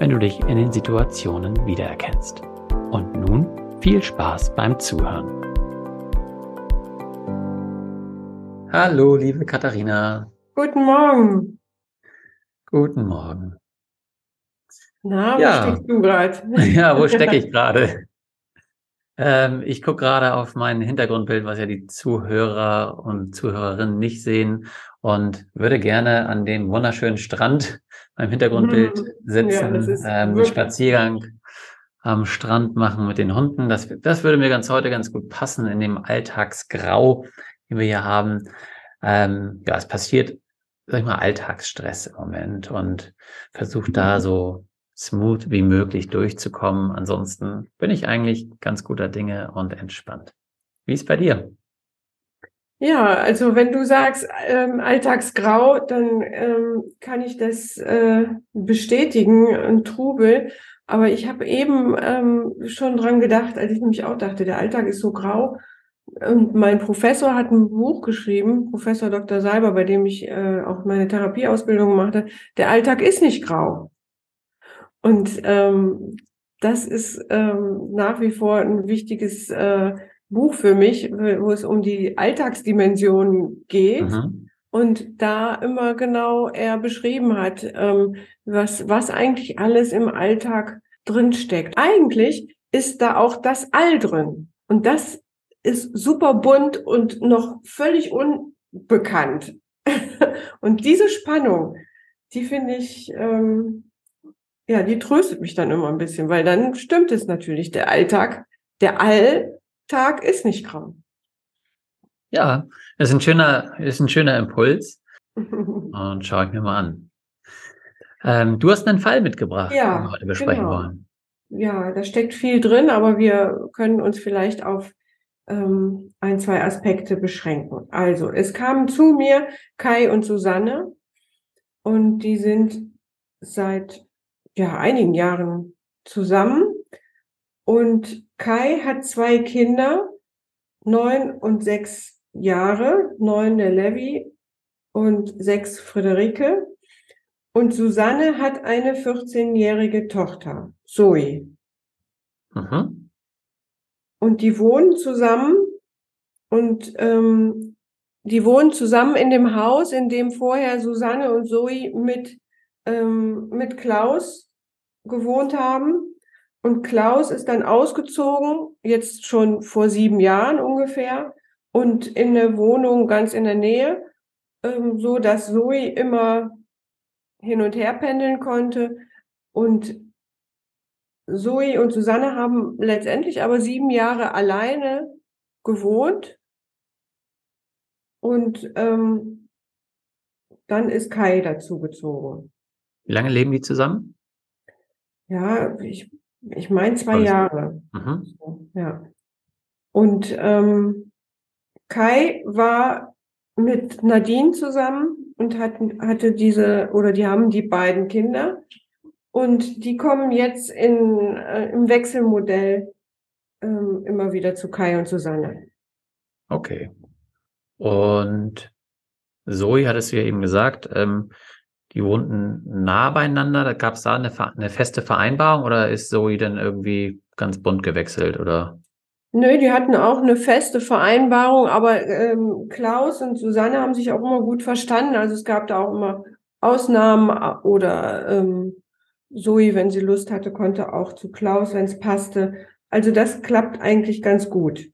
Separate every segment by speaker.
Speaker 1: wenn du dich in den Situationen wiedererkennst. Und nun viel Spaß beim Zuhören. Hallo, liebe Katharina.
Speaker 2: Guten Morgen.
Speaker 1: Guten Morgen.
Speaker 2: Na, wo ja. steckst du gerade?
Speaker 1: Ja, wo stecke ich gerade? ähm, ich gucke gerade auf mein Hintergrundbild, was ja die Zuhörer und Zuhörerinnen nicht sehen und würde gerne an dem wunderschönen Strand beim Hintergrundbild mhm. sitzen, ja, ähm, Spaziergang am Strand machen mit den Hunden. Das, das würde mir ganz heute ganz gut passen in dem Alltagsgrau, den wir hier haben. Ähm, ja, es passiert, sag ich mal, Alltagsstress im Moment und versucht da so smooth wie möglich durchzukommen. Ansonsten bin ich eigentlich ganz guter Dinge und entspannt. Wie ist bei dir?
Speaker 2: Ja, also wenn du sagst ähm, Alltagsgrau, dann ähm, kann ich das äh, bestätigen, ein Trubel. Aber ich habe eben ähm, schon dran gedacht, als ich nämlich auch dachte, der Alltag ist so grau. Und mein Professor hat ein Buch geschrieben, Professor Dr. Seiber, bei dem ich äh, auch meine Therapieausbildung machte. Der Alltag ist nicht grau. Und ähm, das ist ähm, nach wie vor ein wichtiges äh, Buch für mich, wo es um die Alltagsdimension geht. Mhm. Und da immer genau er beschrieben hat, ähm, was, was eigentlich alles im Alltag drinsteckt. Eigentlich ist da auch das All drin. Und das ist super bunt und noch völlig unbekannt. und diese Spannung, die finde ich, ähm, ja, die tröstet mich dann immer ein bisschen, weil dann stimmt es natürlich. Der Alltag, der All Tag ist nicht grau.
Speaker 1: Ja, ist ein schöner, ist ein schöner Impuls. Und schaue ich mir mal an. Ähm, du hast einen Fall mitgebracht,
Speaker 2: ja, den wir
Speaker 1: heute besprechen genau. wollen.
Speaker 2: Ja, da steckt viel drin, aber wir können uns vielleicht auf ähm, ein, zwei Aspekte beschränken. Also, es kamen zu mir Kai und Susanne und die sind seit ja, einigen Jahren zusammen und Kai hat zwei Kinder, neun und sechs Jahre, neun der Levi und sechs Friederike. Und Susanne hat eine 14-jährige Tochter, Zoe. Mhm. Und die wohnen zusammen und ähm, die wohnen zusammen in dem Haus, in dem vorher Susanne und Zoe mit, ähm, mit Klaus gewohnt haben. Und Klaus ist dann ausgezogen, jetzt schon vor sieben Jahren ungefähr, und in eine Wohnung ganz in der Nähe, ähm, so dass Zoe immer hin und her pendeln konnte. Und Zoe und Susanne haben letztendlich aber sieben Jahre alleine gewohnt. Und ähm, dann ist Kai dazugezogen.
Speaker 1: Wie lange leben die zusammen?
Speaker 2: Ja, ich, ich meine zwei
Speaker 1: Alles-
Speaker 2: Jahre.
Speaker 1: Mhm.
Speaker 2: Ja. Und ähm, Kai war mit Nadine zusammen und hatten, hatte diese, oder die haben die beiden Kinder. Und die kommen jetzt in, äh, im Wechselmodell ähm, immer wieder zu Kai und Susanne.
Speaker 1: Okay. Und Zoe hattest du ja eben gesagt, ähm, die wohnten nah beieinander. Da gab es da eine, eine feste Vereinbarung oder ist Zoe dann irgendwie ganz bunt gewechselt oder?
Speaker 2: Nö, die hatten auch eine feste Vereinbarung, aber ähm, Klaus und Susanne haben sich auch immer gut verstanden. Also es gab da auch immer Ausnahmen oder ähm, Zoe, wenn sie Lust hatte, konnte auch zu Klaus, wenn es passte. Also das klappt eigentlich ganz gut.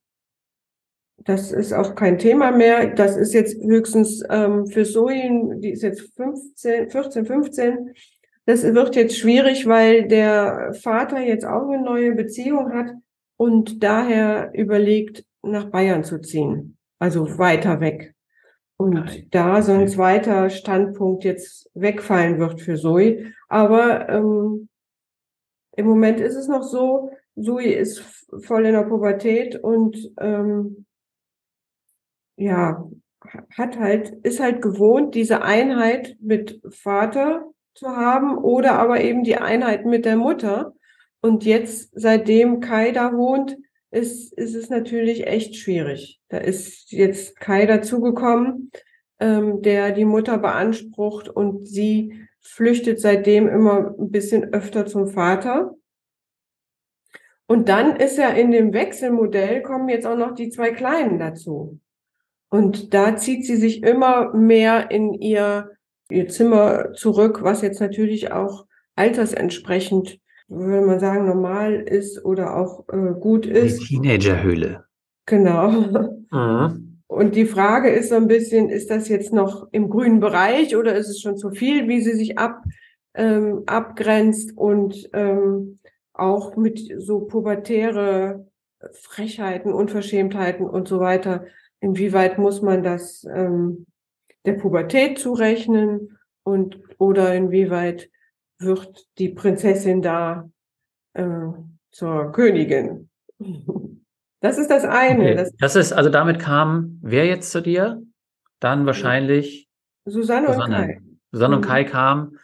Speaker 2: Das ist auch kein Thema mehr. Das ist jetzt höchstens ähm, für Zoe, die ist jetzt 15, 14, 15. Das wird jetzt schwierig, weil der Vater jetzt auch eine neue Beziehung hat und daher überlegt, nach Bayern zu ziehen. Also weiter weg. Und
Speaker 1: Okay.
Speaker 2: da so ein zweiter Standpunkt jetzt wegfallen wird für Zoe. Aber ähm, im Moment ist es noch so, Zoe ist voll in der Pubertät und ähm, ja, hat halt, ist halt gewohnt, diese Einheit mit Vater zu haben oder aber eben die Einheit mit der Mutter. Und jetzt, seitdem Kai da wohnt, ist, ist es natürlich echt schwierig. Da ist jetzt Kai dazugekommen, ähm, der die Mutter beansprucht und sie flüchtet seitdem immer ein bisschen öfter zum Vater. Und dann ist ja in dem Wechselmodell kommen jetzt auch noch die zwei Kleinen dazu. Und da zieht sie sich immer mehr in ihr, ihr Zimmer zurück, was jetzt natürlich auch altersentsprechend, würde man sagen, normal ist oder auch äh, gut
Speaker 1: Die
Speaker 2: ist.
Speaker 1: Teenagerhöhle.
Speaker 2: Genau.
Speaker 1: Mhm.
Speaker 2: Und die Frage ist so ein bisschen, ist das jetzt noch im grünen Bereich oder ist es schon zu viel, wie sie sich ab, ähm, abgrenzt und ähm, auch mit so pubertäre Frechheiten, Unverschämtheiten und so weiter. Inwieweit muss man das ähm, der Pubertät zurechnen und oder inwieweit wird die Prinzessin da äh, zur Königin? Das ist das eine.
Speaker 1: Okay.
Speaker 2: Das
Speaker 1: Das ist, also damit kam wer jetzt zu dir? Dann wahrscheinlich
Speaker 2: Susanne und
Speaker 1: Susanne.
Speaker 2: Kai.
Speaker 1: Susanne und
Speaker 2: Mhm.
Speaker 1: Kai kamen,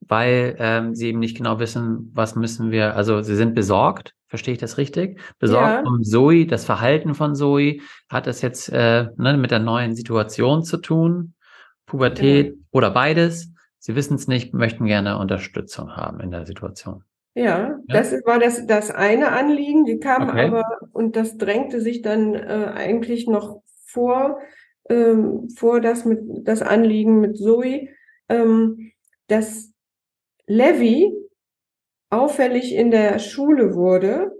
Speaker 1: weil ähm, sie eben nicht genau wissen, was müssen wir, also sie sind besorgt, verstehe ich das richtig? Besorgt
Speaker 2: Ja.
Speaker 1: um Zoe, das Verhalten von Zoe, hat das jetzt äh, ne, mit der neuen Situation zu tun, Pubertät
Speaker 2: Genau.
Speaker 1: oder beides? Sie wissen es nicht, möchten gerne Unterstützung haben in der Situation.
Speaker 2: Ja, das ist- war das, das eine Anliegen. Die kamen
Speaker 1: Okay.
Speaker 2: aber, und das drängte sich dann äh, eigentlich noch vor, ähm, vor das mit, das Anliegen mit Zoe, ähm, dass Levi auffällig in der Schule wurde.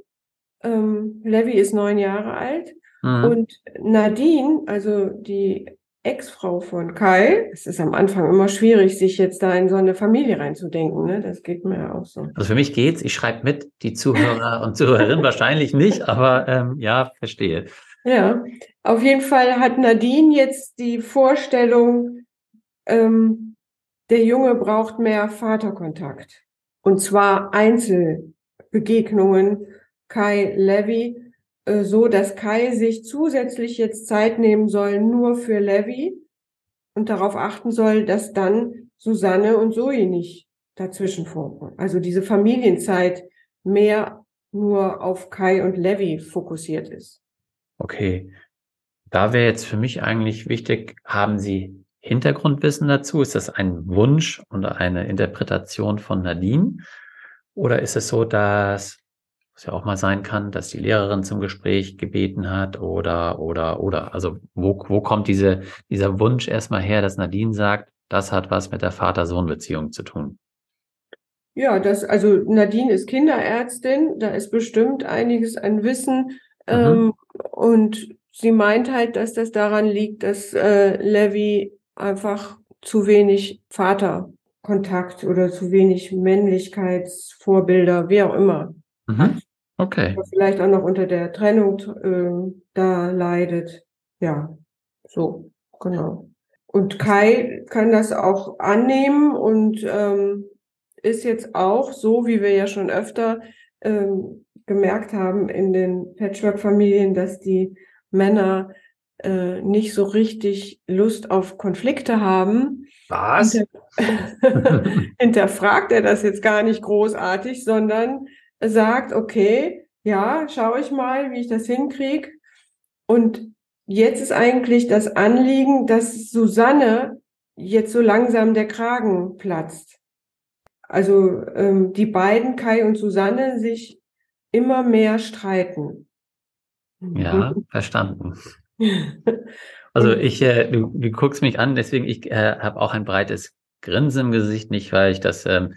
Speaker 2: Ähm, Levi ist neun Jahre alt
Speaker 1: Mhm.
Speaker 2: und Nadine, also die Ex-Frau von Kai, es ist am Anfang immer schwierig, sich jetzt da in so eine Familie reinzudenken, ne? Das geht mir ja auch so.
Speaker 1: Also für mich geht's, ich schreibe mit, die Zuhörer und Zuhörerinnen wahrscheinlich nicht, aber ähm, ja, verstehe.
Speaker 2: Ja, auf jeden Fall hat Nadine jetzt die Vorstellung, ähm, der Junge braucht mehr Vaterkontakt. Und zwar Einzelbegegnungen Kai Levi, äh, so dass Kai sich zusätzlich jetzt Zeit nehmen soll, nur für Levi und darauf achten soll, dass dann Susanne und Zoe nicht dazwischen funken. Also diese Familienzeit mehr nur auf Kai und Levi fokussiert ist.
Speaker 1: Okay. Da wäre jetzt für mich eigentlich wichtig, haben Sie Hintergrundwissen dazu? Ist das ein Wunsch oder eine Interpretation von Nadine? Oder ist es so, dass, was ja auch mal sein kann, dass die Lehrerin zum Gespräch gebeten hat oder, oder, oder, also wo, wo kommt diese, dieser Wunsch erstmal her, dass Nadine sagt, das hat was mit der Vater-Sohn-Beziehung zu tun?
Speaker 2: Ja, das, also Nadine ist Kinderärztin, da ist bestimmt einiges an Wissen. Ähm, und sie meint halt, dass das daran liegt, dass äh, Levi einfach zu wenig Vaterkontakt oder zu wenig Männlichkeitsvorbilder, wie auch immer,
Speaker 1: Mhm. Okay.
Speaker 2: oder vielleicht auch noch unter der Trennung äh, da leidet. Ja, so, genau. Und Kai kann das auch annehmen und ähm, ist jetzt auch so, wie wir ja schon öfter ähm, gemerkt haben in den Patchwork-Familien, dass die Männer äh, nicht so richtig Lust auf Konflikte haben.
Speaker 1: Was?
Speaker 2: Hinter hinterfragt er das jetzt gar nicht großartig, sondern sagt, okay, ja, schaue ich mal, wie ich das hinkriege. Und jetzt ist eigentlich das Anliegen, dass Susanne jetzt so langsam der Kragen platzt. Also ähm, die beiden, Kai und Susanne, sich immer mehr streiten.
Speaker 1: Ja, verstanden. Also ich, äh, du, du guckst mich an, deswegen ich äh, habe auch ein breites Grinsen im Gesicht, nicht weil ich das, ähm,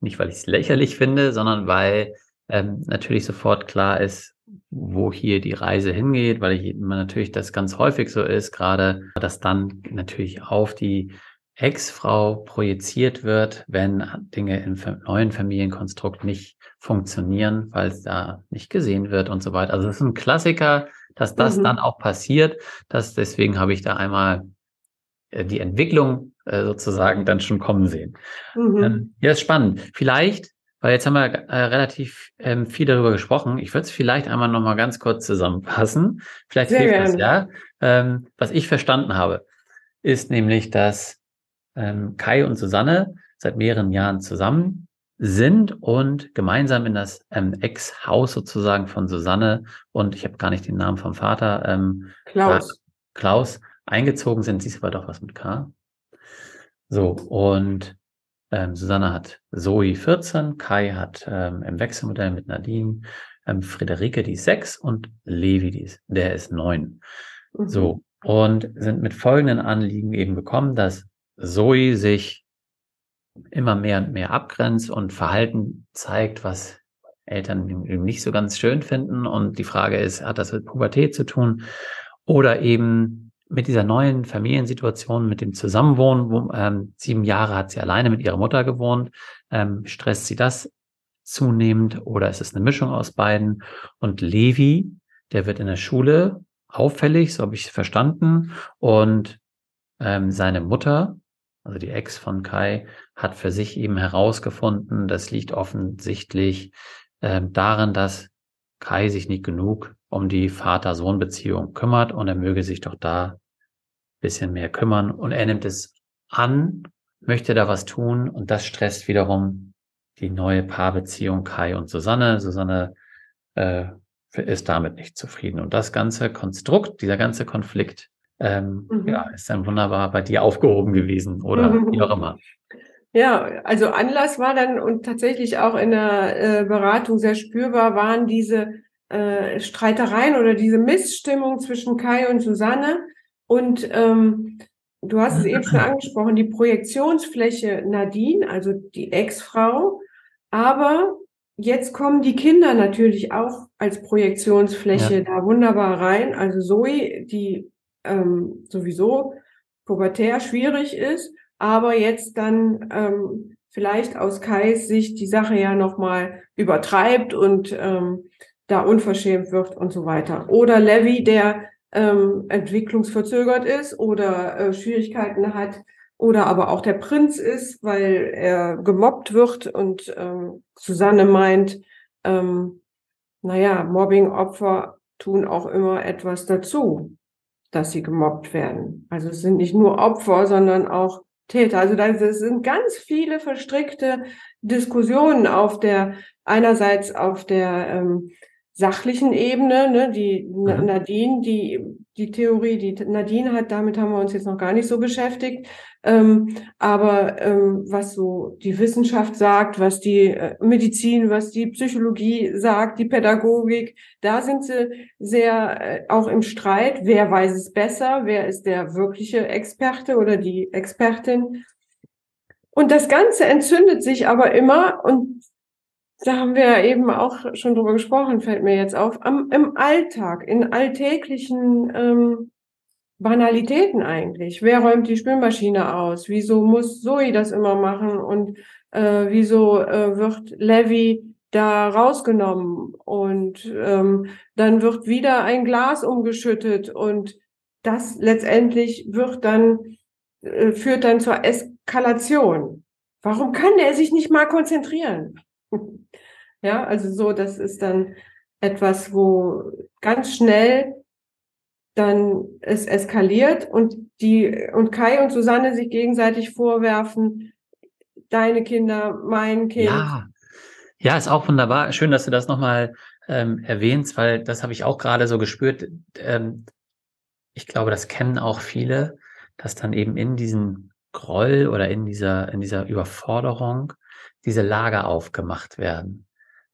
Speaker 1: nicht weil ich es lächerlich finde, sondern weil ähm, natürlich sofort klar ist, wo hier die Reise hingeht, weil ich natürlich das ganz häufig so ist, gerade dass dann natürlich auf die Ex-Frau projiziert wird, wenn Dinge im neuen Familienkonstrukt nicht funktionieren, weil es da nicht gesehen wird und so weiter. Also es ist ein Klassiker, dass das mhm. dann auch passiert. Dass deswegen habe ich da einmal äh, die Entwicklung äh, sozusagen dann schon kommen sehen. Mhm. Ähm, ja, ist spannend. Vielleicht, weil jetzt haben wir äh, relativ ähm, viel darüber gesprochen. Ich würde es vielleicht einmal noch mal ganz kurz zusammenfassen. Vielleicht Sehr hilft gerne. das ja. Ähm, was ich verstanden habe, ist nämlich, dass ähm, Kai und Susanne seit mehreren Jahren zusammen sind und gemeinsam in das ähm, Ex-Haus sozusagen von Susanne und ich habe gar nicht den Namen vom Vater, ähm,
Speaker 2: Klaus.
Speaker 1: Klaus, eingezogen sind. Siehst aber doch was mit K. So, und ähm, Susanne hat Zoe 14, Kai hat ähm, im Wechselmodell mit Nadine, ähm, Friederike, die ist 6 und Levi, die ist, der ist 9. Mhm. So, und sind mit folgenden Anliegen eben gekommen, dass Zoe sich immer mehr und mehr abgrenzt und Verhalten zeigt, was Eltern nicht so ganz schön finden. Und die Frage ist, hat das mit Pubertät zu tun oder eben mit dieser neuen Familiensituation, mit dem Zusammenwohnen? Wo, ähm, sieben Jahre hat sie alleine mit ihrer Mutter gewohnt. Ähm, stresst sie das zunehmend oder ist es eine Mischung aus beiden? Und Levi, der wird in der Schule auffällig, so habe ich verstanden. Und ähm, seine Mutter also die Ex von Kai, hat für sich eben herausgefunden, das liegt offensichtlich äh, darin, dass Kai sich nicht genug um die Vater-Sohn-Beziehung kümmert und er möge sich doch da bisschen mehr kümmern und er nimmt es an, möchte da was tun und das stresst wiederum die neue Paarbeziehung Kai und Susanne. Susanne äh, ist damit nicht zufrieden und das ganze Konstrukt, dieser ganze Konflikt ähm, mhm. ja, ist dann wunderbar bei dir aufgehoben gewesen oder mhm. wie auch immer.
Speaker 2: Ja, also Anlass war dann und tatsächlich auch in der äh, Beratung sehr spürbar waren diese äh, Streitereien oder diese Missstimmung zwischen Kai und Susanne. Und ähm, du hast es eben schon angesprochen, die Projektionsfläche Nadine, also die Ex-Frau. Aber jetzt kommen die Kinder natürlich auch als Projektionsfläche ja. da wunderbar rein. Also Zoe, die ähm, sowieso pubertär schwierig ist, aber jetzt dann ähm, vielleicht aus Kais Sicht die Sache ja nochmal übertreibt und ähm, da unverschämt wird und so weiter. Oder Levi, der ähm, entwicklungsverzögert ist oder äh, Schwierigkeiten hat oder aber auch der Prinz ist, weil er gemobbt wird und ähm, Susanne meint, ähm, naja, Mobbing-Opfer tun auch immer etwas dazu dass sie gemobbt werden. Also es sind nicht nur Opfer, sondern auch Täter. Also da sind ganz viele verstrickte Diskussionen auf der einerseits auf der ähm, sachlichen Ebene, ne, die mhm. Nadine, die, die Theorie, die Nadine hat, damit haben wir uns jetzt noch gar nicht so beschäftigt. Ähm, aber ähm, was so die Wissenschaft sagt, was die äh, Medizin, was die Psychologie sagt, die Pädagogik, da sind sie sehr äh, auch im Streit. Wer weiß es besser? Wer ist der wirkliche Experte oder die Expertin? Und das Ganze entzündet sich aber immer und da haben wir eben auch schon drüber gesprochen, fällt mir jetzt auf, am, im Alltag, in alltäglichen ähm, Banalitäten eigentlich. Wer räumt die Spülmaschine aus? Wieso muss Zoe das immer machen? Und äh, wieso äh, wird Levi da rausgenommen? Und ähm, dann wird wieder ein Glas umgeschüttet und das letztendlich wird dann, äh, führt dann zur Eskalation. warum kann der sich nicht mal konzentrieren? Ja, also so, das ist dann etwas, wo ganz schnell dann es eskaliert und die und Kai und Susanne sich gegenseitig vorwerfen, deine Kinder, mein Kind.
Speaker 1: Ja, ja, ist auch wunderbar. Schön, dass du das nochmal ähm, erwähnst, weil das habe ich auch gerade so gespürt. Ähm, ich glaube, das kennen auch viele, dass dann eben in diesem Groll oder in dieser, in dieser Überforderung diese Lager aufgemacht werden.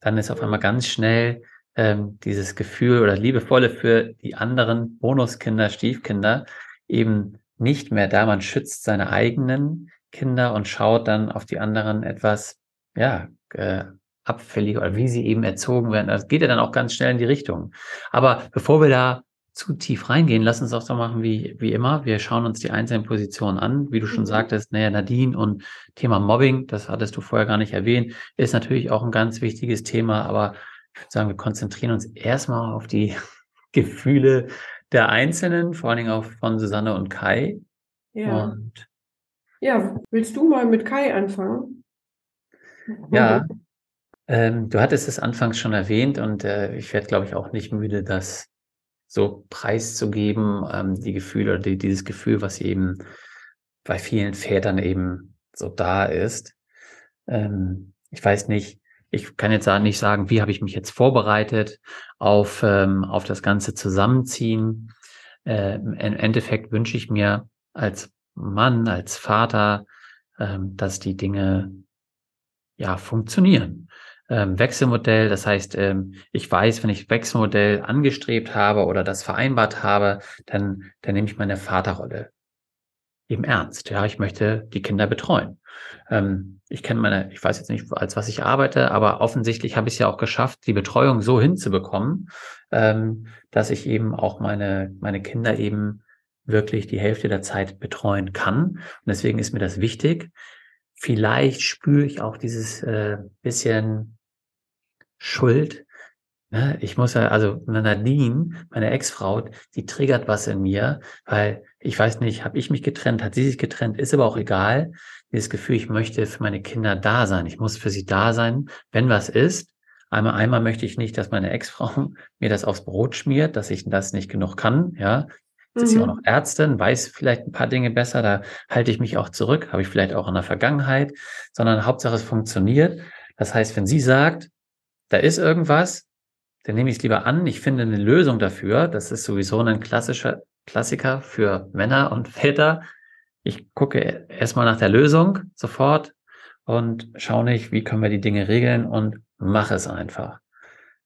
Speaker 1: Dann ist auf einmal ganz schnell ähm, dieses Gefühl oder liebevolle für die anderen Bonuskinder, Stiefkinder eben nicht mehr da. Man schützt seine eigenen Kinder und schaut dann auf die anderen etwas, ja, äh, abfällig oder wie sie eben erzogen werden. Das geht ja dann auch ganz schnell in die Richtung. Aber bevor wir da zu tief reingehen, lass uns auch so machen wie, wie immer. Wir schauen uns die einzelnen Positionen an. Wie du schon mhm. sagtest, naja, Nadine und Thema Mobbing, das hattest du vorher gar nicht erwähnt, ist natürlich auch ein ganz wichtiges Thema, aber ich würde sagen, wir konzentrieren uns erstmal auf die Gefühle der Einzelnen, vor allen Dingen auch von Susanne und Kai.
Speaker 2: Ja. Und ja, willst du mal mit Kai anfangen?
Speaker 1: Ja, ähm, du hattest es anfangs schon erwähnt und äh, ich werde, glaube ich, auch nicht müde, das so preiszugeben, ähm, die Gefühle oder die, dieses Gefühl, was eben bei vielen Vätern eben so da ist. Ähm, ich weiß nicht, ich kann jetzt nicht sagen, wie habe ich mich jetzt vorbereitet auf, ähm, auf das ganze Zusammenziehen. Äh, Im Endeffekt wünsche ich mir als Mann, als Vater, ähm, dass die Dinge ja funktionieren. Ähm, Wechselmodell, das heißt, ähm, ich weiß, wenn ich Wechselmodell angestrebt habe oder das vereinbart habe, dann, dann nehme ich meine Vaterrolle eben ernst. Ja, ich möchte die Kinder betreuen. Ähm, ich kenne meine, ich weiß jetzt nicht, als was ich arbeite, aber offensichtlich habe ich es ja auch geschafft, die Betreuung so hinzubekommen, ähm, dass ich eben auch meine, meine Kinder eben wirklich die Hälfte der Zeit betreuen kann. Und deswegen ist mir das wichtig. Vielleicht spüre ich auch dieses äh, bisschen Schuld. Ne? Ich muss ja, also Nadine, meine Ex-Frau, die triggert was in mir, weil ich weiß nicht, habe ich mich getrennt, hat sie sich getrennt, ist aber auch egal. Dieses Gefühl, ich möchte für meine Kinder da sein. Ich muss für sie da sein, wenn was ist. Einmal, einmal möchte ich nicht, dass meine Ex-Frau mir das aufs Brot schmiert, dass ich das nicht genug kann. Ja, Jetzt ist sie auch mhm. noch Ärztin, weiß vielleicht ein paar Dinge besser, da halte ich mich auch zurück, habe ich vielleicht auch in der Vergangenheit, sondern Hauptsache es funktioniert. Das heißt, wenn sie sagt, da ist irgendwas, dann nehme ich es lieber an, ich finde eine Lösung dafür. Das ist sowieso ein klassischer Klassiker für Männer und Väter. Ich gucke erstmal nach der Lösung sofort und schaue nicht, wie können wir die Dinge regeln und mache es einfach.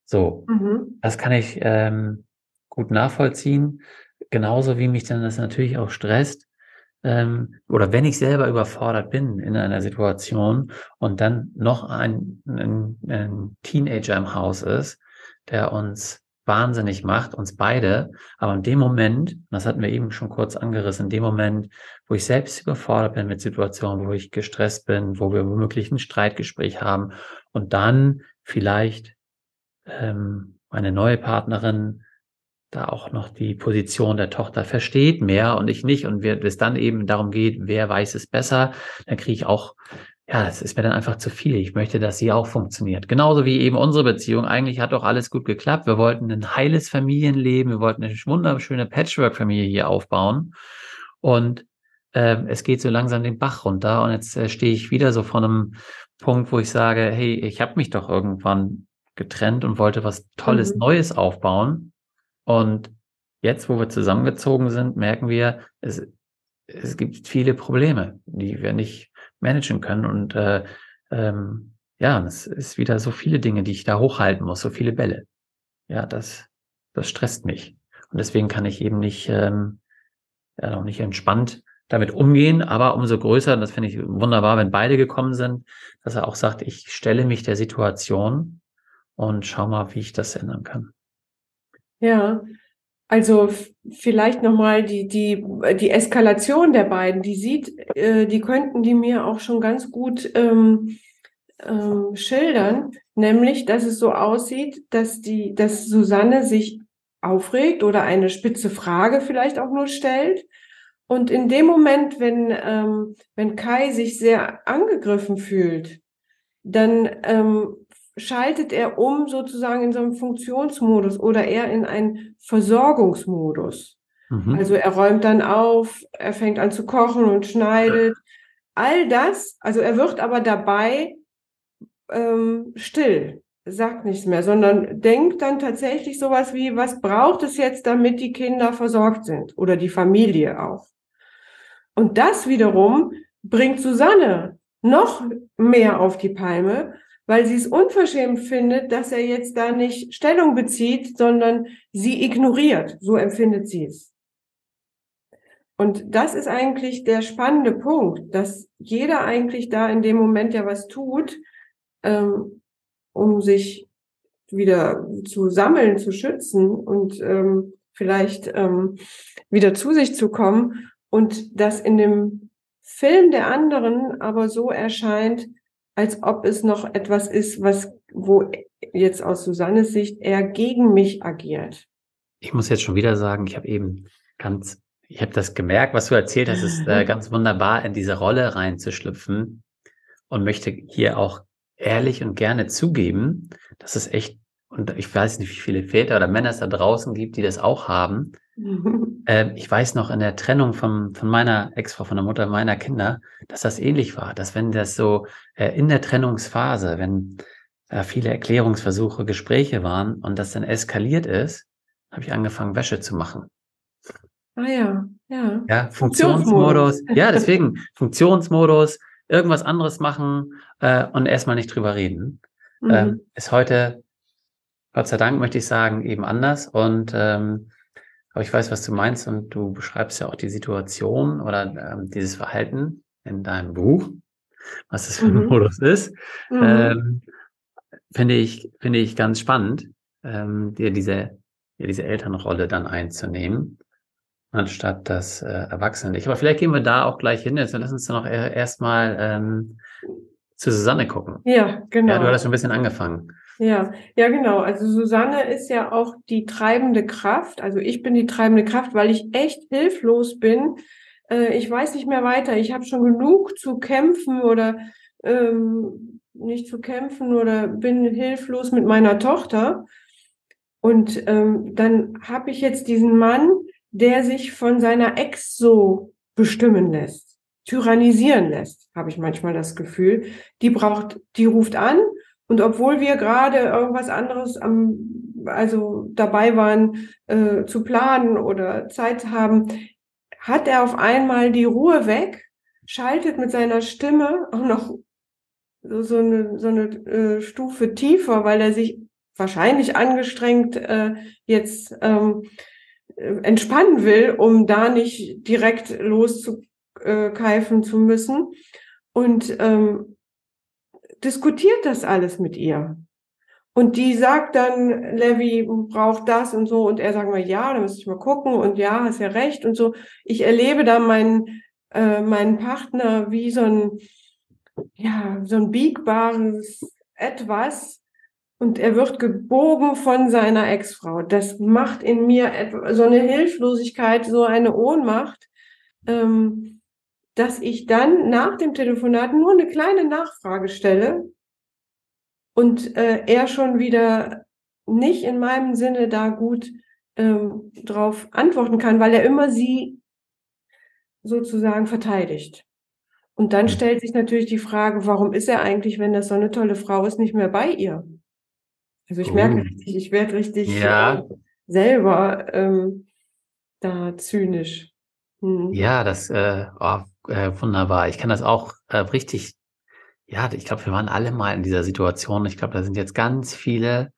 Speaker 1: So, mhm. das kann ich ähm, gut nachvollziehen genauso wie mich dann das natürlich auch stresst, ähm, oder wenn ich selber überfordert bin in einer Situation und dann noch ein, ein, ein Teenager im Haus ist, der uns wahnsinnig macht, uns beide. Aber in dem Moment, das hatten wir eben schon kurz angerissen, in dem Moment, wo ich selbst überfordert bin mit Situationen, wo ich gestresst bin, wo wir womöglich ein Streitgespräch haben und dann vielleicht ähm, meine neue Partnerin da auch noch die Position der Tochter versteht mehr und ich nicht und wir, es dann eben darum geht, wer weiß es besser, dann kriege ich auch, ja, es ist mir dann einfach zu viel. Ich möchte, dass sie auch funktioniert. Genauso wie eben unsere Beziehung. Eigentlich hat doch alles gut geklappt. Wir wollten ein heiles Familienleben, wir wollten eine wunderschöne Patchwork-Familie hier aufbauen und äh, es geht so langsam den Bach runter und jetzt äh, stehe ich wieder so vor einem Punkt, wo ich sage, hey, ich habe mich doch irgendwann getrennt und wollte was Tolles mhm. Neues aufbauen und jetzt, wo wir zusammengezogen sind, merken wir, es, es gibt viele Probleme, die wir nicht managen können. Und äh, ähm, ja, es ist wieder so viele Dinge, die ich da hochhalten muss, so viele Bälle. Ja, das, das stresst mich. Und deswegen kann ich eben nicht, ähm, ja, noch nicht entspannt damit umgehen, aber umso größer, und das finde ich wunderbar, wenn beide gekommen sind, dass er auch sagt, ich stelle mich der Situation und schau mal, wie ich das ändern kann.
Speaker 2: Ja, also vielleicht nochmal die, die, die Eskalation der beiden, die sieht, äh, die könnten die mir auch schon ganz gut ähm, ähm, schildern, nämlich, dass es so aussieht, dass die, dass Susanne sich aufregt oder eine spitze Frage vielleicht auch nur stellt. Und in dem Moment, wenn, ähm, wenn Kai sich sehr angegriffen fühlt, dann ähm, schaltet er um sozusagen in so einen Funktionsmodus oder eher in einen Versorgungsmodus. Mhm. Also er räumt dann auf, er fängt an zu kochen und schneidet. All das, also er wird aber dabei ähm, still, sagt nichts mehr, sondern denkt dann tatsächlich sowas wie, was braucht es jetzt, damit die Kinder versorgt sind oder die Familie auch. Und das wiederum bringt Susanne noch mehr auf die Palme, weil sie es unverschämt findet, dass er jetzt da nicht Stellung bezieht, sondern sie ignoriert. So empfindet sie es. Und das ist eigentlich der spannende Punkt, dass jeder eigentlich da in dem Moment ja was tut, ähm, um sich wieder zu sammeln, zu schützen und ähm, vielleicht ähm, wieder zu sich zu kommen. Und das in dem Film der anderen aber so erscheint, als ob es noch etwas ist, was, wo jetzt aus Susannes Sicht er gegen mich agiert.
Speaker 1: Ich muss jetzt schon wieder sagen, ich habe eben ganz, ich habe das gemerkt, was du erzählt hast, ist äh, ganz wunderbar, in diese Rolle reinzuschlüpfen und möchte hier auch ehrlich und gerne zugeben, dass es echt, und ich weiß nicht, wie viele Väter oder Männer es da draußen gibt, die das auch haben. Ähm, ich weiß noch in der Trennung von, von meiner Ex-Frau, von der Mutter meiner Kinder, dass das ähnlich war, dass wenn das so äh, in der Trennungsphase, wenn da viele Erklärungsversuche, Gespräche waren und das dann eskaliert ist, habe ich angefangen, Wäsche zu machen.
Speaker 2: Ah ja, ja.
Speaker 1: Ja, Funktionsmodus. ja, deswegen Funktionsmodus, irgendwas anderes machen äh, und erstmal nicht drüber reden. Mhm. Ähm, ist heute, Gott sei Dank, möchte ich sagen, eben anders. Und ähm, aber ich weiß, was du meinst und du beschreibst ja auch die Situation oder ähm, dieses Verhalten in deinem Buch, was das für ein mhm. Modus ist. Mhm. Ähm, finde ich, finde ich ganz spannend, ähm, dir diese, dir diese Elternrolle dann einzunehmen, anstatt das äh, Erwachsene. Aber vielleicht gehen wir da auch gleich hin. Jetzt lass uns dann noch erstmal ähm, zu Susanne gucken.
Speaker 2: Ja, genau. Ja,
Speaker 1: du hast schon ein bisschen angefangen.
Speaker 2: Ja, ja, genau. Also Susanne ist ja auch die treibende Kraft. Also ich bin die treibende Kraft, weil ich echt hilflos bin. Äh, ich weiß nicht mehr weiter. Ich habe schon genug zu kämpfen oder ähm, nicht zu kämpfen oder bin hilflos mit meiner Tochter. Und ähm, dann habe ich jetzt diesen Mann, der sich von seiner Ex so bestimmen lässt, tyrannisieren lässt, habe ich manchmal das Gefühl. Die braucht, die ruft an und obwohl wir gerade irgendwas anderes am, also dabei waren äh, zu planen oder Zeit haben, hat er auf einmal die Ruhe weg, schaltet mit seiner Stimme auch noch so, so eine, so eine äh, Stufe tiefer, weil er sich wahrscheinlich angestrengt äh, jetzt ähm, entspannen will, um da nicht direkt loszukeifen zu müssen. Und ähm, diskutiert das alles mit ihr. Und die sagt dann, Levi braucht das und so. Und er sagt mal, ja, da müsste ich mal gucken. Und ja, hast ja recht und so. Ich erlebe da meinen, äh, meinen Partner wie so ein, ja, so ein biegbares Etwas. Und er wird gebogen von seiner Ex-Frau. Das macht in mir so eine Hilflosigkeit, so eine Ohnmacht. Ähm, dass ich dann nach dem Telefonat nur eine kleine Nachfrage stelle und äh, er schon wieder nicht in meinem Sinne da gut ähm, drauf antworten kann, weil er immer sie sozusagen verteidigt. Und dann stellt sich natürlich die Frage, warum ist er eigentlich, wenn das so eine tolle Frau ist, nicht mehr bei ihr? Also ich merke oh. richtig, ich werde richtig ja. äh, selber ähm, da zynisch.
Speaker 1: Hm. Ja, das äh, oh, äh, wunderbar. Ich kann das auch äh, richtig, ja, ich glaube, wir waren alle mal in dieser Situation. Ich glaube, da sind jetzt ganz viele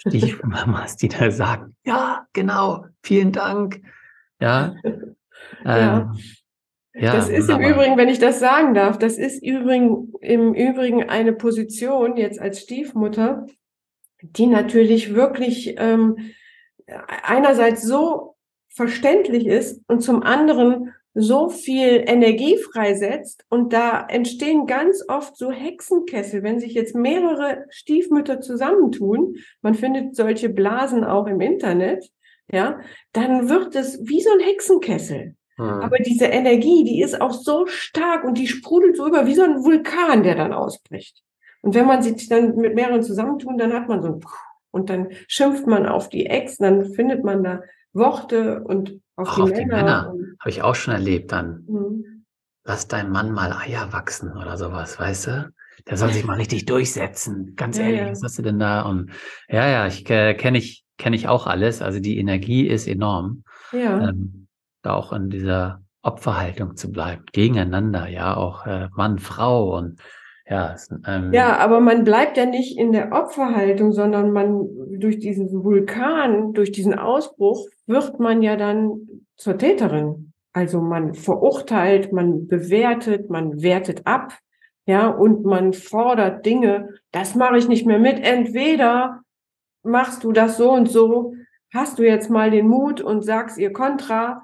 Speaker 1: Stiefmamas, die da sagen, ja, genau, vielen Dank. Ja.
Speaker 2: ja. Ähm, ja, das ist im Übrigen, wenn ich das sagen darf, das ist übrigens, im Übrigen eine Position jetzt als Stiefmutter, die natürlich wirklich ähm, einerseits so verständlich ist und zum anderen so viel Energie freisetzt und da entstehen ganz oft so Hexenkessel, wenn sich jetzt mehrere Stiefmütter zusammentun, man findet solche Blasen auch im Internet, ja, dann wird es wie so ein Hexenkessel. Mhm. Aber diese Energie, die ist auch so stark und die sprudelt so über wie so ein Vulkan, der dann ausbricht. Und wenn man sich dann mit mehreren zusammentun, dann hat man so ein und dann schimpft man auf die Ex, dann findet man da Worte und
Speaker 1: auf, Ach, die, auf Männer. die Männer. Habe ich auch schon erlebt dann. Mhm. Lass dein Mann mal Eier wachsen oder sowas, weißt du? Der soll sich mal richtig durchsetzen. Ganz ehrlich, ja, was hast du denn da? Und ja, ja, ich äh, kenne ich, kenne ich auch alles. Also die Energie ist enorm. Ja. Ähm, da auch in dieser Opferhaltung zu bleiben, gegeneinander, ja, auch äh, Mann, Frau und ja,
Speaker 2: ähm, ja, aber man bleibt ja nicht in der Opferhaltung, sondern man durch diesen Vulkan, durch diesen Ausbruch wird man ja dann zur Täterin. Also man verurteilt, man bewertet, man wertet ab, ja, und man fordert Dinge. Das mache ich nicht mehr mit. Entweder machst du das so und so, hast du jetzt mal den Mut und sagst ihr Kontra,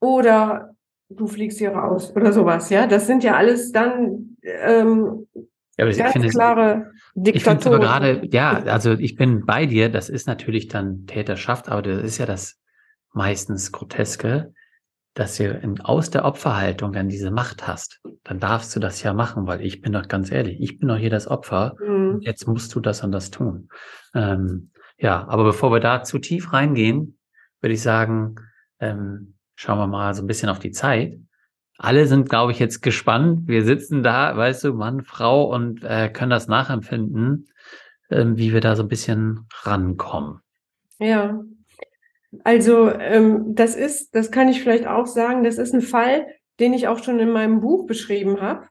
Speaker 2: oder du fliegst hier raus oder sowas, ja. Das sind ja alles dann ähm,
Speaker 1: ja, aber ganz finde, klare Diktaturen. Ich gerade, ja, also ich bin bei dir, das ist natürlich dann Täterschaft, aber das ist ja das meistens Groteske, dass du in, aus der Opferhaltung dann diese Macht hast. Dann darfst du das ja machen, weil ich bin doch ganz ehrlich, ich bin doch hier das Opfer mhm. jetzt musst du das und das tun. Ähm, ja, aber bevor wir da zu tief reingehen, würde ich sagen, ähm, schauen wir mal so ein bisschen auf die Zeit. Alle sind, glaube ich, jetzt gespannt. Wir sitzen da, weißt du, Mann, Frau und äh, können das nachempfinden, äh, wie wir da so ein bisschen rankommen.
Speaker 2: Ja, also ähm, das ist, das kann ich vielleicht auch sagen, das ist ein Fall, den ich auch schon in meinem Buch beschrieben habe,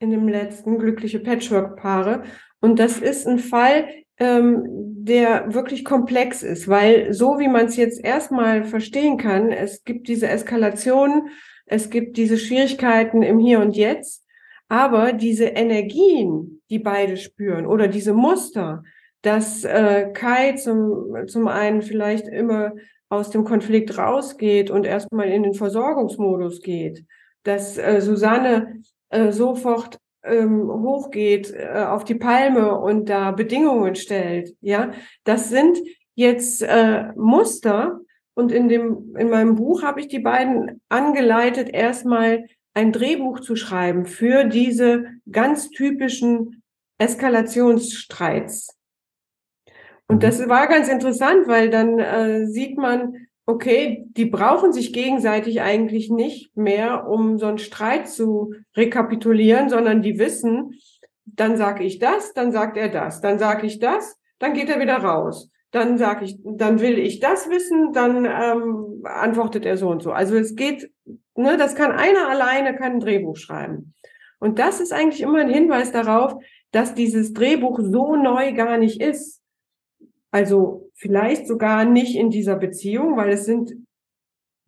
Speaker 2: in dem letzten Glückliche Patchwork-Paare. Und das ist ein Fall, ähm, der wirklich komplex ist, weil so wie man es jetzt erstmal verstehen kann, es gibt diese Eskalation, es gibt diese Schwierigkeiten im Hier und Jetzt, aber diese Energien, die beide spüren oder diese Muster, dass äh, Kai zum, zum einen vielleicht immer aus dem Konflikt rausgeht und erstmal in den Versorgungsmodus geht, dass äh, Susanne äh, sofort ähm, hochgeht äh, auf die Palme und da Bedingungen stellt, ja, das sind jetzt äh, Muster und in dem in meinem Buch habe ich die beiden angeleitet, erstmal ein Drehbuch zu schreiben für diese ganz typischen Eskalationsstreits. Und das war ganz interessant, weil dann äh, sieht man, okay, die brauchen sich gegenseitig eigentlich nicht mehr, um so einen Streit zu rekapitulieren, sondern die wissen, dann sage ich das, dann sagt er das, dann sage ich das, dann geht er wieder raus. Dann sage ich, dann will ich das wissen, dann ähm, antwortet er so und so. Also es geht, ne, das kann einer alleine kann ein Drehbuch schreiben. Und das ist eigentlich immer ein Hinweis darauf, dass dieses Drehbuch so neu gar nicht ist. Also vielleicht sogar nicht in dieser Beziehung, weil es sind,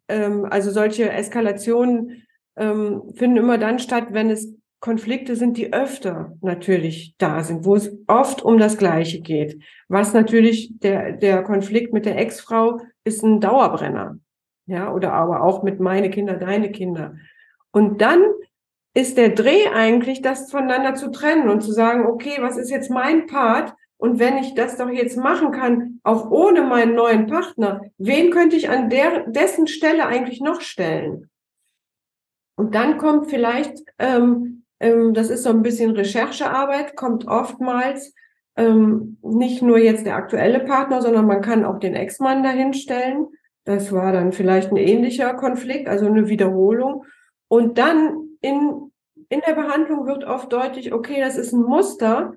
Speaker 2: ähm, also solche Eskalationen ähm, finden immer dann statt, wenn es Konflikte sind, die öfter natürlich da sind, wo es oft um das Gleiche geht. Was natürlich der, der Konflikt mit der Ex-Frau ist ein Dauerbrenner. Ja, oder aber auch mit meine Kinder, deine Kinder. Und dann ist der Dreh eigentlich, das voneinander zu trennen und zu sagen, okay, was ist jetzt mein Part und wenn ich das doch jetzt machen kann, auch ohne meinen neuen Partner, wen könnte ich an der, dessen Stelle eigentlich noch stellen? Und dann kommt vielleicht, ähm, das ist so ein bisschen Recherchearbeit, kommt oftmals ähm, nicht nur jetzt der aktuelle Partner, sondern man kann auch den Ex-Mann dahinstellen. Das war dann vielleicht ein ähnlicher Konflikt, also eine Wiederholung. Und dann in, in der Behandlung wird oft deutlich, okay, das ist ein Muster,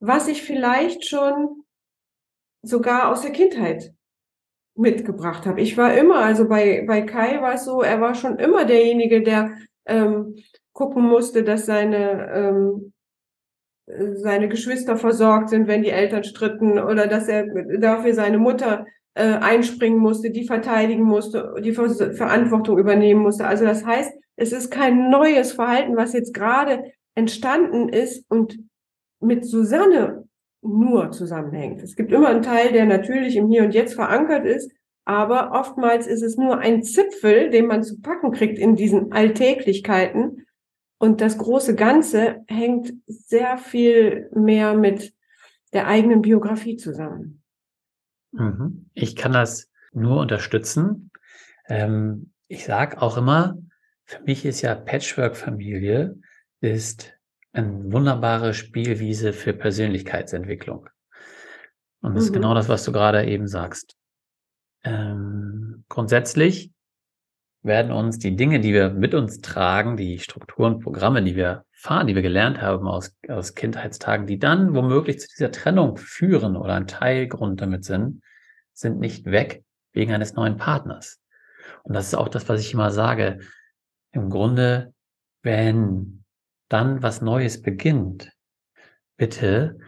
Speaker 2: was ich vielleicht schon sogar aus der Kindheit mitgebracht habe. Ich war immer, also bei, bei Kai war es so, er war schon immer derjenige, der ähm, gucken musste, dass seine, ähm, seine Geschwister versorgt sind, wenn die Eltern stritten oder dass er dafür seine Mutter äh, einspringen musste, die verteidigen musste, die Ver Verantwortung übernehmen musste. Also das heißt, es ist kein neues Verhalten, was jetzt gerade entstanden ist und mit Susanne nur zusammenhängt. Es gibt immer einen Teil, der natürlich im Hier und Jetzt verankert ist, aber oftmals ist es nur ein Zipfel, den man zu packen kriegt in diesen Alltäglichkeiten. Und das große Ganze hängt sehr viel mehr mit der eigenen Biografie zusammen.
Speaker 1: Mhm. Ich kann das nur unterstützen. Ähm, Ich sage auch immer, für mich ist ja Patchwork-Familie ist eine wunderbare Spielwiese für Persönlichkeitsentwicklung. Und das mhm. ist genau das, was du gerade eben sagst. Ähm, grundsätzlich werden uns die Dinge, die wir mit uns tragen, die Strukturen, Programme, die wir fahren, die wir gelernt haben aus, aus Kindheitstagen, die dann womöglich zu dieser Trennung führen oder ein Teilgrund damit sind, sind nicht weg wegen eines neuen Partners. Und das ist auch das, was ich immer sage. Im Grunde, wenn dann was Neues beginnt, bitte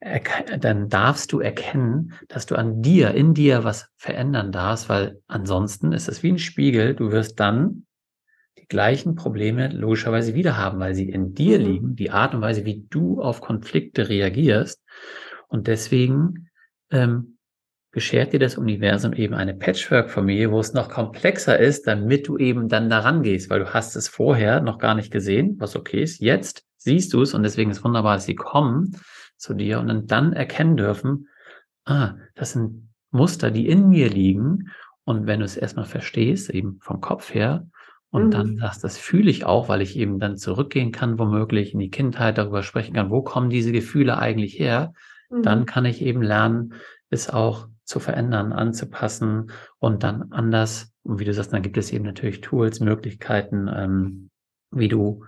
Speaker 1: dann darfst du erkennen, dass du an dir, in dir was verändern darfst, weil ansonsten ist es wie ein Spiegel. Du wirst dann die gleichen Probleme logischerweise wieder haben, weil sie in dir mhm. liegen, die Art und Weise, wie du auf Konflikte reagierst. Und deswegen ähm, beschert dir das Universum eben eine Patchwork-Familie, wo es noch komplexer ist, damit du eben dann daran gehst, weil du hast es vorher noch gar nicht gesehen, was okay ist. Jetzt siehst du es und deswegen ist wunderbar, dass sie kommen zu dir und dann, dann erkennen dürfen, ah, das sind Muster, die in mir liegen. Und wenn du es erstmal verstehst, eben vom Kopf her, und mhm. dann sagst, das fühle ich auch, weil ich eben dann zurückgehen kann, womöglich in die Kindheit darüber sprechen kann, wo kommen diese Gefühle eigentlich her, mhm. dann kann ich eben lernen, es auch zu verändern, anzupassen und dann anders. Und wie du sagst, dann gibt es eben natürlich Tools, Möglichkeiten, ähm, wie du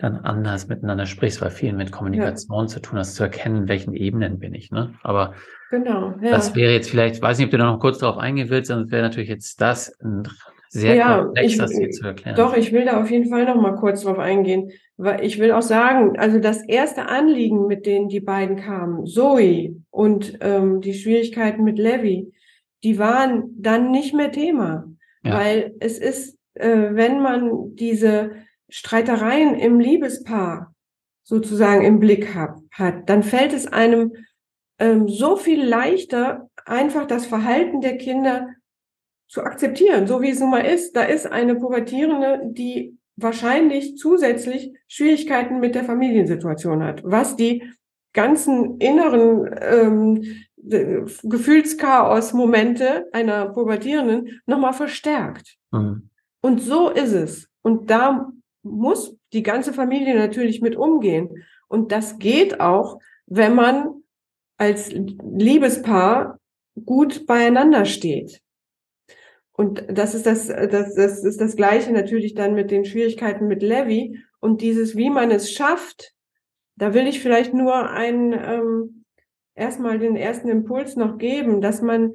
Speaker 1: dann anders miteinander sprichst, weil viel mit Kommunikation ja. zu tun hast, zu erkennen, welchen Ebenen bin ich. Ne? Aber genau, ja. das wäre jetzt vielleicht, weiß nicht, ob du da noch kurz darauf eingehen willst, sonst wäre natürlich jetzt das ein sehr
Speaker 2: ja, komplex, ich, das hier zu erklären. Doch, ich will da auf jeden Fall noch mal kurz drauf eingehen, weil ich will auch sagen, also das erste Anliegen, mit denen die beiden kamen, Zoe und ähm, die Schwierigkeiten mit Levi, die waren dann nicht mehr Thema, ja. weil es ist, äh, wenn man diese Streitereien im Liebespaar sozusagen im Blick hat, hat dann fällt es einem ähm, so viel leichter, einfach das Verhalten der Kinder zu akzeptieren, so wie es nun mal ist. Da ist eine Pubertierende, die wahrscheinlich zusätzlich Schwierigkeiten mit der Familiensituation hat, was die ganzen inneren ähm, Gefühlschaos-Momente einer Pubertierenden nochmal verstärkt. Mhm. Und so ist es. Und da muss die ganze Familie natürlich mit umgehen. Und das geht auch, wenn man als Liebespaar gut beieinander steht. Und das ist das, das, das ist das Gleiche natürlich dann mit den Schwierigkeiten mit Levi und dieses, wie man es schafft. Da will ich vielleicht nur einen, ähm, erstmal den ersten Impuls noch geben, dass man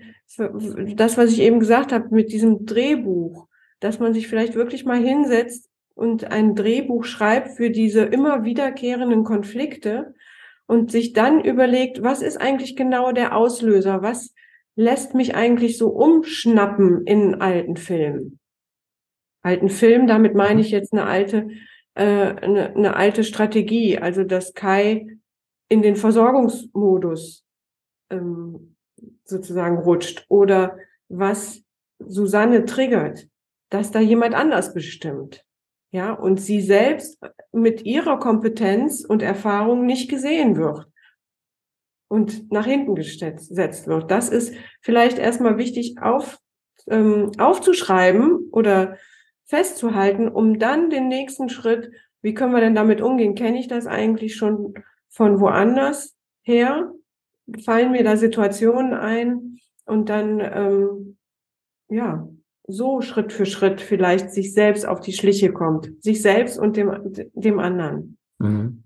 Speaker 2: das, was ich eben gesagt habe mit diesem Drehbuch, dass man sich vielleicht wirklich mal hinsetzt und ein Drehbuch schreibt für diese immer wiederkehrenden Konflikte und sich dann überlegt, was ist eigentlich genau der Auslöser? Was lässt mich eigentlich so umschnappen in alten Filmen? Alten Film, damit meine ich jetzt eine alte, äh, eine, eine alte Strategie, also dass Kai in den Versorgungsmodus ähm, sozusagen rutscht oder was Susanne triggert, dass da jemand anders bestimmt. Ja, und sie selbst mit ihrer Kompetenz und Erfahrung nicht gesehen wird und nach hinten gesetzt wird. Das ist vielleicht erstmal wichtig auf, ähm, aufzuschreiben oder festzuhalten, um dann den nächsten Schritt, wie können wir denn damit umgehen? Kenne ich das eigentlich schon von woanders her? Fallen mir da Situationen ein und dann, ähm, ja, so Schritt für Schritt vielleicht sich selbst auf die Schliche kommt, sich selbst und dem, dem anderen.
Speaker 1: Mhm.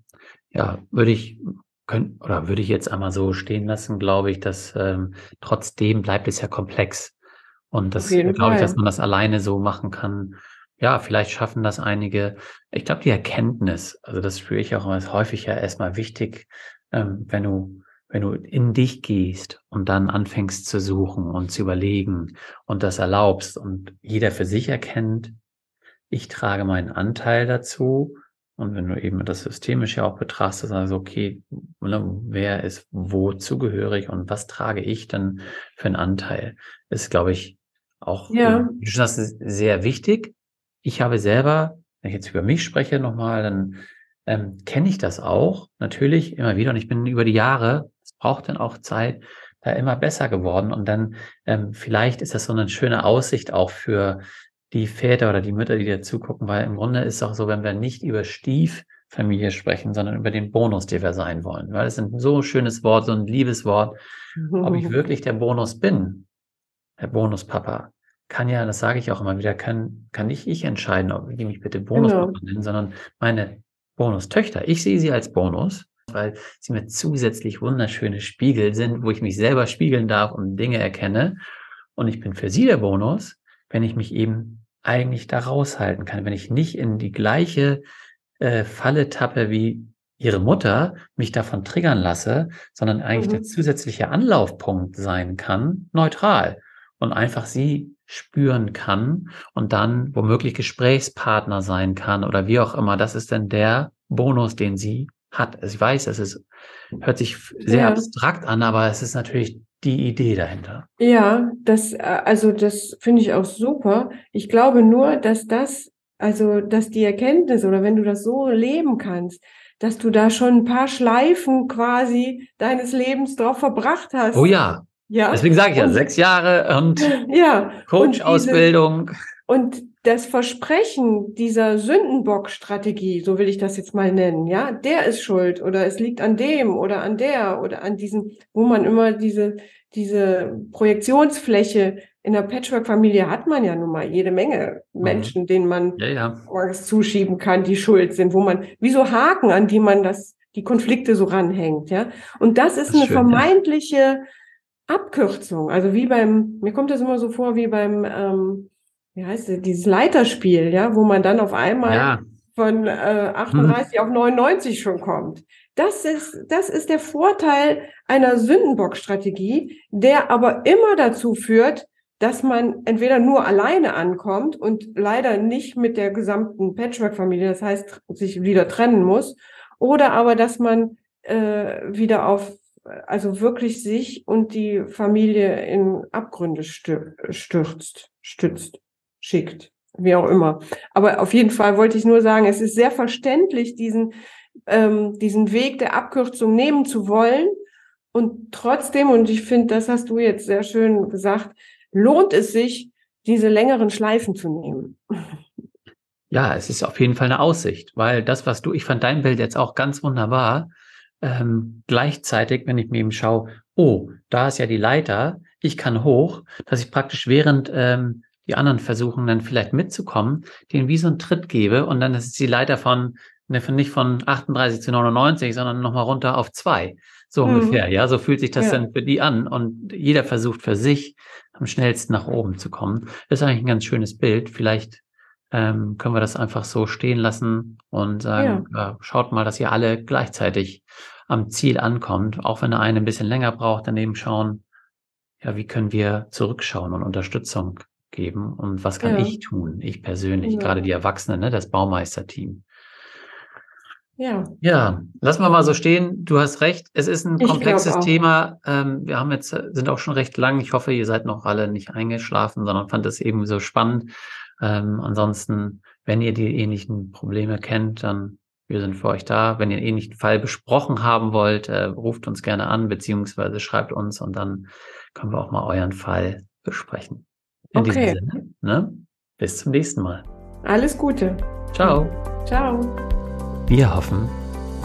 Speaker 1: Ja, würde ich können, oder würde ich jetzt einmal so stehen lassen, glaube ich, dass ähm, trotzdem bleibt es ja komplex. Und das glaube ich, dass man das alleine so machen kann. Ja, vielleicht schaffen das einige. Ich glaube, die Erkenntnis, also das spüre ich auch ist häufig ja erstmal wichtig, ähm, wenn du wenn du in dich gehst und dann anfängst zu suchen und zu überlegen und das erlaubst und jeder für sich erkennt, ich trage meinen Anteil dazu. Und wenn du eben das systemisch ja auch betrachtest, also okay, ne, wer ist wo zugehörig und was trage ich dann für einen Anteil, ist, glaube ich, auch ja. das ist sehr wichtig. Ich habe selber, wenn ich jetzt über mich spreche nochmal, dann ähm, kenne ich das auch natürlich immer wieder und ich bin über die Jahre braucht dann auch Zeit, da immer besser geworden. Und dann ähm, vielleicht ist das so eine schöne Aussicht auch für die Väter oder die Mütter, die dir zugucken, weil im Grunde ist es auch so, wenn wir nicht über Stieffamilie sprechen, sondern über den Bonus, den wir sein wollen. Weil es ist ein so schönes Wort, so ein liebes Wort. Ob ich wirklich der Bonus bin, der Bonuspapa, kann ja, das sage ich auch immer wieder, kann, kann nicht ich entscheiden, ob die mich bitte Bonuspapa genau. nennen, sondern meine Bonustöchter. Ich sehe sie als Bonus, weil sie mir zusätzlich wunderschöne Spiegel sind, wo ich mich selber spiegeln darf und Dinge erkenne. Und ich bin für sie der Bonus, wenn ich mich eben eigentlich da raushalten kann, wenn ich nicht in die gleiche äh, Falle tappe wie ihre Mutter, mich davon triggern lasse, sondern eigentlich mhm. der zusätzliche Anlaufpunkt sein kann, neutral und einfach sie spüren kann und dann womöglich Gesprächspartner sein kann oder wie auch immer. Das ist dann der Bonus, den sie hat. Also ich weiß, es ist, hört sich sehr ja. abstrakt an, aber es ist natürlich die Idee dahinter.
Speaker 2: Ja, das, äh, also das finde ich auch super. Ich glaube nur, dass das, also, dass die Erkenntnis oder wenn du das so leben kannst, dass du da schon ein paar Schleifen quasi deines Lebens drauf verbracht hast.
Speaker 1: Oh ja. Ja. Deswegen sage ich ja, und, sechs Jahre und ja, Coach-Ausbildung.
Speaker 2: Und, das Versprechen dieser Sündenbock-Strategie, so will ich das jetzt mal nennen, ja, der ist schuld oder es liegt an dem oder an der oder an diesem, wo man immer diese, diese Projektionsfläche in der Patchwork-Familie hat man ja nun mal jede Menge mhm. Menschen, denen man ja, ja. was zuschieben kann, die schuld sind, wo man, wie so Haken, an die man das, die Konflikte so ranhängt, ja. Und das ist das eine schön, vermeintliche ja. Abkürzung. Also wie beim, mir kommt das immer so vor wie beim, ähm, wie heißt es, dieses Leiterspiel, ja, wo man dann auf einmal ja. von äh, 38 hm. auf 99 schon kommt. Das ist, das ist der Vorteil einer Sündenbock-Strategie, der aber immer dazu führt, dass man entweder nur alleine ankommt und leider nicht mit der gesamten Patchwork-Familie, das heißt, sich wieder trennen muss, oder aber, dass man äh, wieder auf, also wirklich sich und die Familie in Abgründe stürzt, stützt schickt, wie auch immer. Aber auf jeden Fall wollte ich nur sagen, es ist sehr verständlich, diesen, ähm, diesen Weg der Abkürzung nehmen zu wollen. Und trotzdem, und ich finde, das hast du jetzt sehr schön gesagt, lohnt es sich, diese längeren Schleifen zu nehmen.
Speaker 1: Ja, es ist auf jeden Fall eine Aussicht, weil das, was du, ich fand dein Bild jetzt auch ganz wunderbar. Ähm, gleichzeitig, wenn ich mir eben schaue, oh, da ist ja die Leiter, ich kann hoch, dass ich praktisch während ähm, die anderen versuchen dann vielleicht mitzukommen, denen wie so einen Tritt gebe und dann ist die Leiter von, ne, nicht von 38 zu 99, sondern nochmal runter auf zwei. So mhm. ungefähr, ja. So fühlt sich das ja. dann für die an. Und jeder versucht für sich am schnellsten nach oben zu kommen. Das ist eigentlich ein ganz schönes Bild. Vielleicht ähm, können wir das einfach so stehen lassen und sagen, ja. äh, schaut mal, dass ihr alle gleichzeitig am Ziel ankommt. Auch wenn der eine ein bisschen länger braucht, daneben schauen, ja, wie können wir zurückschauen und Unterstützung geben und was kann ja. ich tun, ich persönlich, ja. gerade die Erwachsenen, ne, das Baumeisterteam. Ja. Ja, lassen wir mal so stehen. Du hast recht. Es ist ein ich komplexes Thema. Ähm, wir haben jetzt, sind auch schon recht lang. Ich hoffe, ihr seid noch alle nicht eingeschlafen, sondern fand es eben so spannend. Ähm, ansonsten, wenn ihr die ähnlichen Probleme kennt, dann wir sind für euch da. Wenn ihr einen ähnlichen Fall besprochen haben wollt, äh, ruft uns gerne an, beziehungsweise schreibt uns und dann können wir auch mal euren Fall besprechen. In okay. diesem Sinne, ne? bis zum nächsten Mal.
Speaker 2: Alles Gute.
Speaker 1: Ciao.
Speaker 2: Ciao.
Speaker 1: Wir hoffen,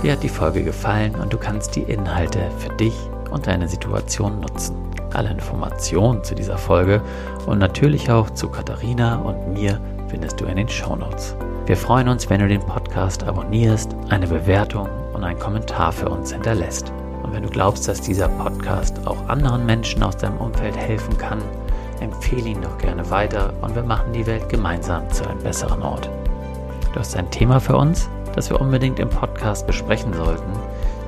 Speaker 1: dir hat die Folge gefallen und du kannst die Inhalte für dich und deine Situation nutzen. Alle Informationen zu dieser Folge und natürlich auch zu Katharina und mir findest du in den Shownotes. Wir freuen uns, wenn du den Podcast abonnierst, eine Bewertung und einen Kommentar für uns hinterlässt. Und wenn du glaubst, dass dieser Podcast auch anderen Menschen aus deinem Umfeld helfen kann, empfehle ihn doch gerne weiter und wir machen die Welt gemeinsam zu einem besseren Ort. Du hast ein Thema für uns, das wir unbedingt im Podcast besprechen sollten,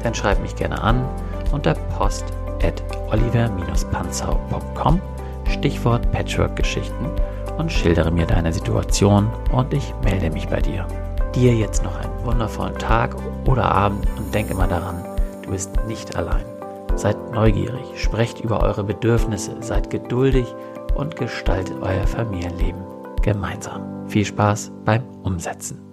Speaker 1: dann schreib mich gerne an unter post at oliver-panzau.com Stichwort Patchwork-Geschichten und schildere mir deine Situation und ich melde mich bei dir. Dir jetzt noch einen wundervollen Tag oder Abend und denk immer daran, du bist nicht allein. Seid neugierig, sprecht über eure Bedürfnisse, seid geduldig und gestaltet euer Familienleben gemeinsam. Viel Spaß beim Umsetzen.